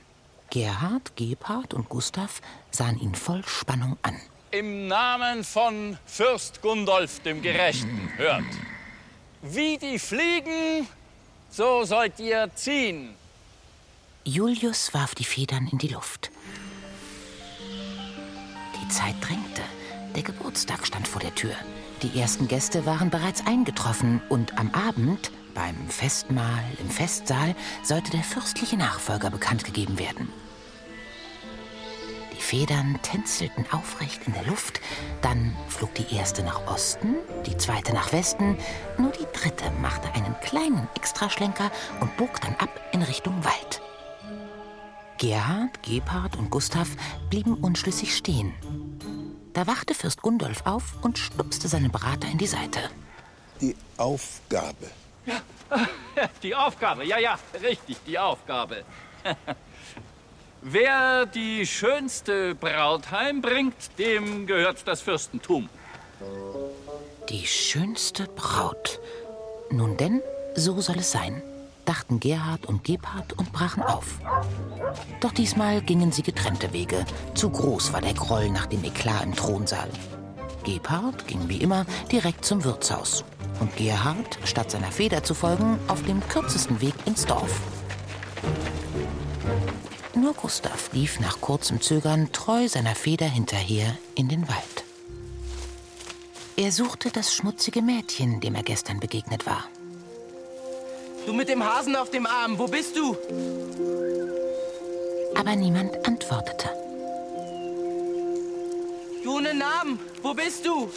Gerhard, Gebhard und Gustav sahen ihn voll Spannung an. Im Namen von Fürst Gundolf dem Gerechten, hört. Wie die fliegen, so sollt ihr ziehen. Julius warf die Federn in die Luft. Zeit drängte. Der Geburtstag stand vor der Tür. Die ersten Gäste waren bereits eingetroffen und am Abend, beim Festmahl im Festsaal, sollte der fürstliche Nachfolger bekannt gegeben werden. Die Federn tänzelten aufrecht in der Luft, dann flog die erste nach Osten, die zweite nach Westen, nur die dritte machte einen kleinen Extraschlenker und bog dann ab in Richtung Wald. Gerhard, Gebhard und Gustav blieben unschlüssig stehen. Da wachte Fürst Gundolf auf und stupste seinen Berater in die Seite. Die Aufgabe. Die Aufgabe, ja, ja, richtig, die Aufgabe. Wer die schönste Braut heimbringt, dem gehört das Fürstentum. Die schönste Braut. Nun denn, so soll es sein, dachten Gerhard und Gebhard und brachen auf. Doch diesmal gingen sie getrennte Wege. Zu groß war der Groll nach dem Eklat im Thronsaal. Gebhard ging wie immer direkt zum Wirtshaus. Und Gerhard, statt seiner Feder zu folgen, auf dem kürzesten Weg ins Dorf. Nur Gustav lief nach kurzem Zögern treu seiner Feder hinterher in den Wald. Er suchte das schmutzige Mädchen, dem er gestern begegnet war. Du mit dem Hasen auf dem Arm, wo bist du? Aber niemand antwortete. Du ohne Namen, wo bist du?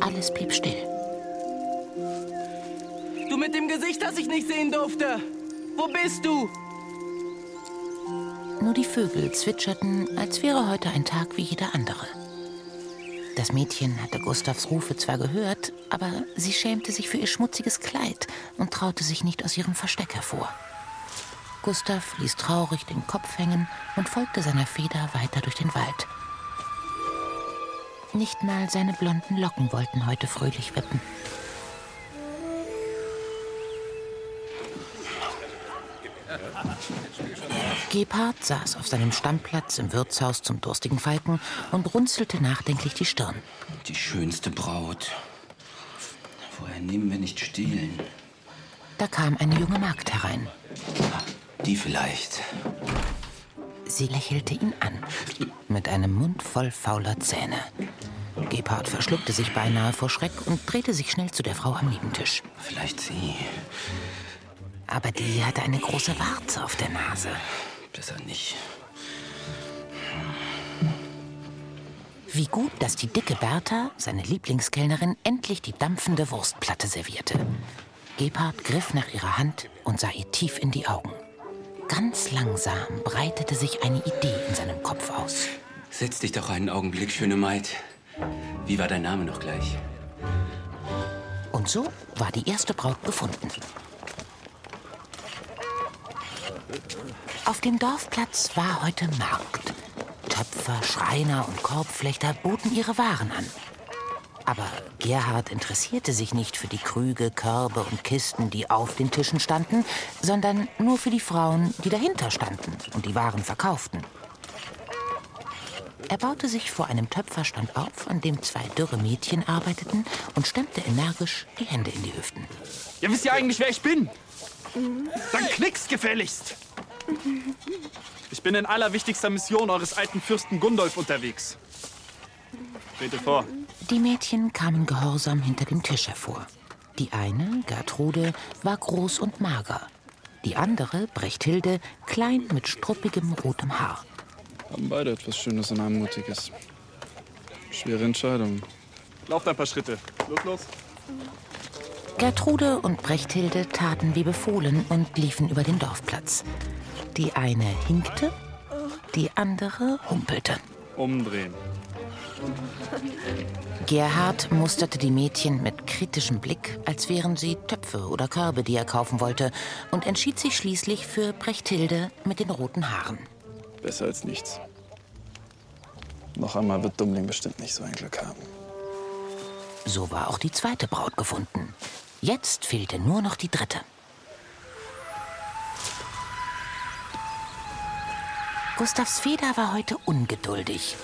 Alles blieb still. Du mit dem Gesicht, das ich nicht sehen durfte. Wo bist du? Nur die Vögel zwitscherten, als wäre heute ein Tag wie jeder andere. Das Mädchen hatte Gustavs Rufe zwar gehört, aber sie schämte sich für ihr schmutziges Kleid und traute sich nicht aus ihrem Versteck hervor. Gustav ließ traurig den Kopf hängen und folgte seiner Feder weiter durch den Wald. Nicht mal seine blonden Locken wollten heute fröhlich wippen. Gebhard saß auf seinem Stammplatz im Wirtshaus zum durstigen Falken und runzelte nachdenklich die Stirn. Die schönste Braut. Woher nehmen wir nicht stehlen? Da kam eine junge Magd herein. Die vielleicht. Sie lächelte ihn an, mit einem Mund voll fauler Zähne. Gebhard verschluckte sich beinahe vor Schreck und drehte sich schnell zu der Frau am Nebentisch. Vielleicht sie. Aber die hatte eine große Warze auf der Nase. Besser nicht. Wie gut, dass die dicke Bertha, seine Lieblingskellnerin, endlich die dampfende Wurstplatte servierte. Gebhard griff nach ihrer Hand und sah ihr tief in die Augen. Ganz langsam breitete sich eine Idee in seinem Kopf aus. Setz dich doch einen Augenblick, schöne Maid. Wie war dein Name noch gleich? Und so war die erste Braut gefunden. Auf dem Dorfplatz war heute Markt. Töpfer, Schreiner und Korbflechter boten ihre Waren an. Aber Gerhard interessierte sich nicht für die Krüge, Körbe und Kisten, die auf den Tischen standen, sondern nur für die Frauen, die dahinter standen und die Waren verkauften. Er baute sich vor einem Töpferstand auf, an dem zwei dürre Mädchen arbeiteten und stemmte energisch die Hände in die Hüften. Ja, wisst ihr eigentlich, wer ich bin? Dann knickst gefälligst. Ich bin in allerwichtigster Mission eures alten Fürsten Gundolf unterwegs. Tretet vor. Die Mädchen kamen gehorsam hinter dem Tisch hervor. Die eine, Gertrude, war groß und mager. Die andere, Brechthilde, klein mit struppigem rotem Haar. Haben beide etwas Schönes und Anmutiges. Schwere Entscheidung. Lauft ein paar Schritte. Los, los. Gertrude und Brechthilde taten wie befohlen und liefen über den Dorfplatz. Die eine hinkte, die andere humpelte. Umdrehen. Gerhard musterte die Mädchen mit kritischem Blick, als wären sie Töpfe oder Körbe, die er kaufen wollte, und entschied sich schließlich für Brechthilde mit den roten Haaren. Besser als nichts. Noch einmal wird Dummling bestimmt nicht so ein Glück haben. So war auch die zweite Braut gefunden. Jetzt fehlte nur noch die dritte. Gustavs Feder war heute ungeduldig.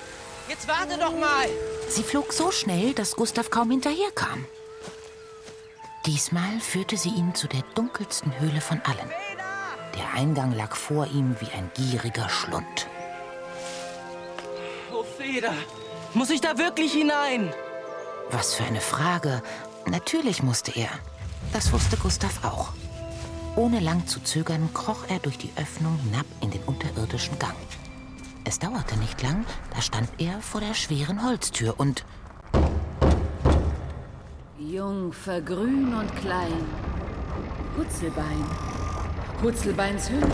Jetzt warte doch mal! Sie flog so schnell, dass Gustav kaum hinterherkam. Diesmal führte sie ihn zu der dunkelsten Höhle von allen. Der Eingang lag vor ihm wie ein gieriger Schlund. Oh, Feder, muss ich da wirklich hinein? Was für eine Frage. Natürlich musste er. Das wusste Gustav auch. Ohne lang zu zögern, kroch er durch die Öffnung hinab in den unterirdischen Gang. Es dauerte nicht lang, da stand er vor der schweren Holztür und Jungfer, grün und klein. Hutzelbein. Hutzelbeins Hündchen.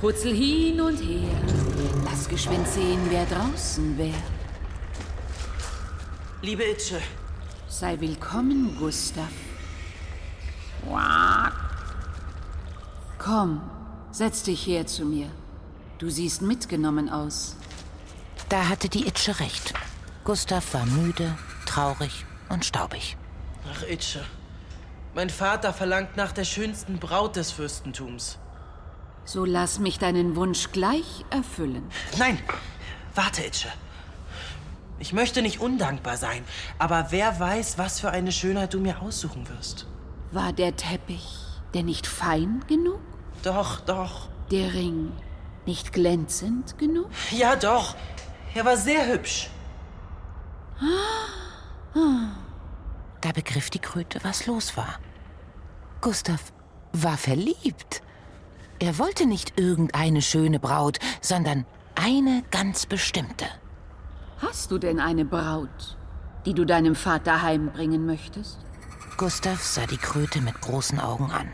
Hutzel hin und her. Lass geschwind sehen, wer draußen wär. Liebe Itsche. Sei willkommen, Gustav. Quack. Komm, setz dich her zu mir. Du siehst mitgenommen aus. Da hatte die Itsche recht. Gustav war müde, traurig und staubig. Ach, Itsche. Mein Vater verlangt nach der schönsten Braut des Fürstentums. So lass mich deinen Wunsch gleich erfüllen. Nein, warte, Itsche. Ich möchte nicht undankbar sein, aber wer weiß, was für eine Schönheit du mir aussuchen wirst. War der Teppich denn nicht fein genug? Doch, doch. Der Ring nicht glänzend genug? Ja, doch. Er war sehr hübsch. Da begriff die Kröte, was los war. Gustav war verliebt. Er wollte nicht irgendeine schöne Braut, sondern eine ganz bestimmte. Hast du denn eine Braut, die du deinem Vater heimbringen möchtest? Gustav sah die Kröte mit großen Augen an.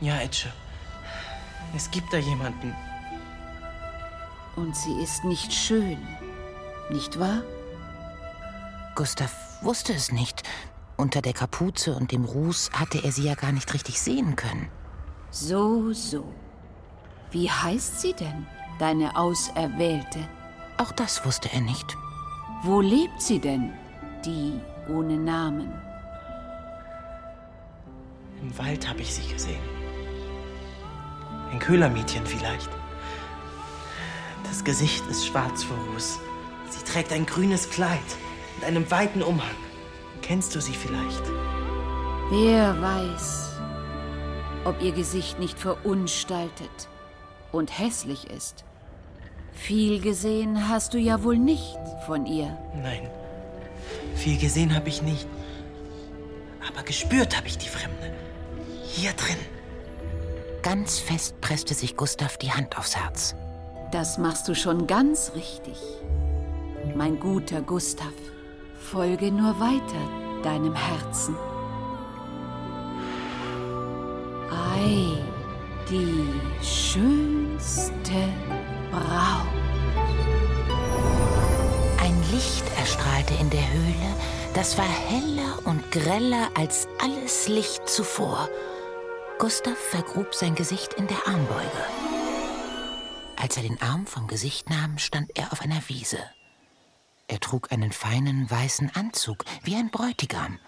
Ja, Etsche. Es gibt da jemanden. Und sie ist nicht schön, nicht wahr? Gustav wusste es nicht. Unter der Kapuze und dem Ruß hatte er sie ja gar nicht richtig sehen können. So, so. Wie heißt sie denn, deine Auserwählte? Auch das wusste er nicht. Wo lebt sie denn, die ohne Namen? Im Wald habe ich sie gesehen. Ein Köhlermädchen vielleicht. Das Gesicht ist schwarz vor Ruß. Sie trägt ein grünes Kleid mit einem weiten Umhang. Kennst du sie vielleicht? Wer weiß, ob ihr Gesicht nicht verunstaltet und hässlich ist. Viel gesehen hast du ja wohl nicht von ihr. Nein, viel gesehen habe ich nicht. Aber gespürt habe ich die Fremde. Hier drin. Ganz fest presste sich Gustav die Hand aufs Herz. Das machst du schon ganz richtig. Mein guter Gustav, folge nur weiter deinem Herzen. Erstrahlte in der Höhle, das war heller und greller als alles Licht zuvor. Gustav vergrub sein Gesicht in der Armbeuge. Als er den Arm vom Gesicht nahm, stand er auf einer Wiese. Er trug einen feinen weißen Anzug, wie ein Bräutigam.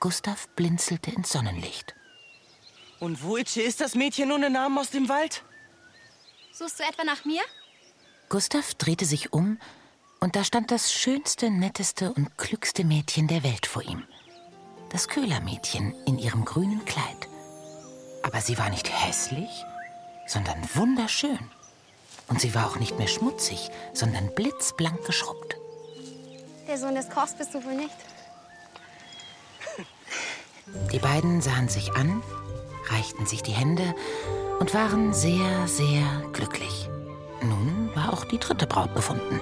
Gustav blinzelte ins Sonnenlicht. Und wo, ist das Mädchen ohne Namen aus dem Wald? Suchst du etwa nach mir? Gustav drehte sich um und da stand das schönste, netteste und klügste Mädchen der Welt vor ihm. Das Köhlermädchen in ihrem grünen Kleid. Aber sie war nicht hässlich, sondern wunderschön. Und sie war auch nicht mehr schmutzig, sondern blitzblank geschrubbt. Der Sohn des Kochs bist du wohl nicht? Die beiden sahen sich an, reichten sich die Hände und waren sehr, sehr glücklich. Nun war auch die dritte Braut gefunden.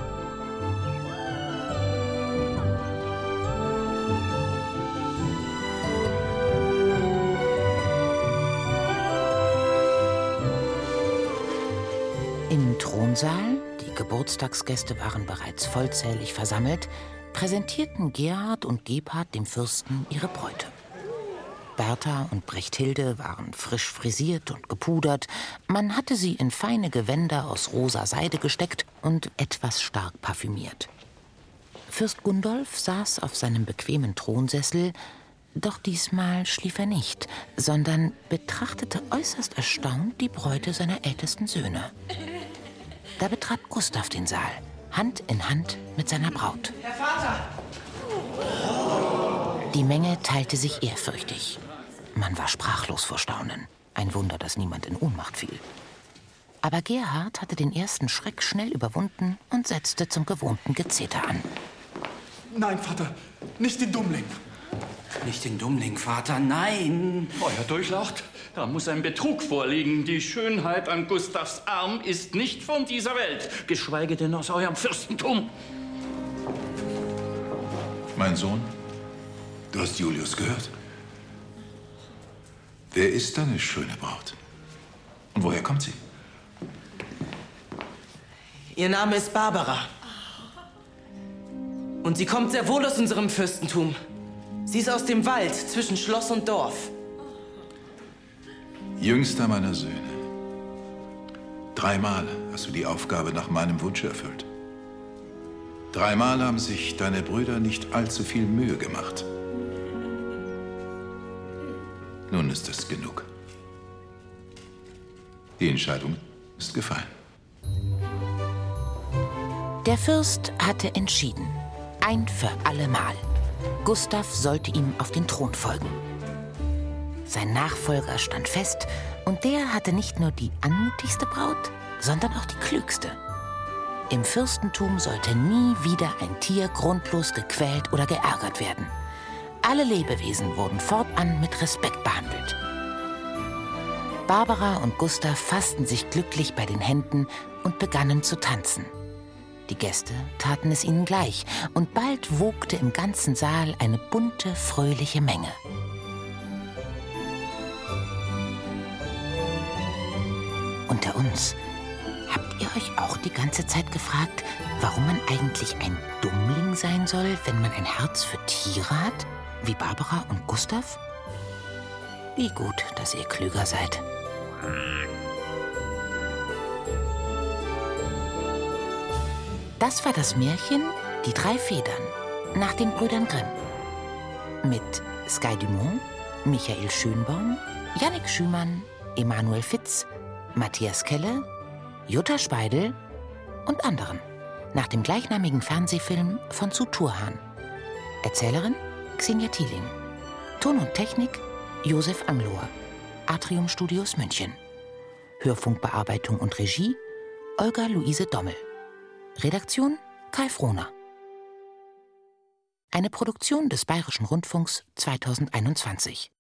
Thronsaal, die Geburtstagsgäste waren bereits vollzählig versammelt, präsentierten Gerhard und Gebhard dem Fürsten ihre Bräute. Bertha und Brechthilde waren frisch frisiert und gepudert. Man hatte sie in feine Gewänder aus rosa Seide gesteckt und etwas stark parfümiert. Fürst Gundolf saß auf seinem bequemen Thronsessel, doch diesmal schlief er nicht, sondern betrachtete äußerst erstaunt die Bräute seiner ältesten Söhne. Da betrat Gustav den Saal, Hand in Hand mit seiner Braut. Herr Vater! Die Menge teilte sich ehrfürchtig. Man war sprachlos vor Staunen. Ein Wunder, dass niemand in Ohnmacht fiel. Aber Gerhard hatte den ersten Schreck schnell überwunden und setzte zum gewohnten Gezeter an. Nein, Vater, nicht den Dummling. Nicht den Dummling, Vater, nein. Euer Durchlaucht, da muss ein Betrug vorliegen. Die Schönheit an Gustavs Arm ist nicht von dieser Welt, geschweige denn aus eurem Fürstentum. Mein Sohn, du hast Julius gehört. Wer ist deine schöne Braut? Und woher kommt sie? Ihr Name ist Barbara. Und sie kommt sehr wohl aus unserem Fürstentum. Sie ist aus dem Wald zwischen Schloss und Dorf. Jüngster meiner Söhne. Dreimal hast du die Aufgabe nach meinem Wunsch erfüllt. Dreimal haben sich deine Brüder nicht allzu viel Mühe gemacht. Nun ist es genug. Die Entscheidung ist gefallen. Der Fürst hatte entschieden. Ein für allemal. Gustav sollte ihm auf den Thron folgen. Sein Nachfolger stand fest und der hatte nicht nur die anmutigste Braut, sondern auch die klügste. Im Fürstentum sollte nie wieder ein Tier grundlos gequält oder geärgert werden. Alle Lebewesen wurden fortan mit Respekt behandelt. Barbara und Gustav fassten sich glücklich bei den Händen und begannen zu tanzen. Die Gäste taten es ihnen gleich, und bald wogte im ganzen Saal eine bunte, fröhliche Menge. Unter uns, habt ihr euch auch die ganze Zeit gefragt, warum man eigentlich ein Dummling sein soll, wenn man ein Herz für Tiere hat, wie Barbara und Gustav? Wie gut, dass ihr klüger seid. Das war das Märchen Die drei Federn nach den Brüdern Grimm. Mit Sky Dumont, Michael Schönborn, Yannick Schümann, Emanuel Fitz, Matthias Kelle, Jutta Speidel und anderen. Nach dem gleichnamigen Fernsehfilm von Zu Turhan. Erzählerin Xenia Thieling. Ton und Technik Josef Anglohr. Atrium Studios München. Hörfunkbearbeitung und Regie Olga Luise Dommel. Redaktion Kai Frohner. Eine Produktion des Bayerischen Rundfunks 2021.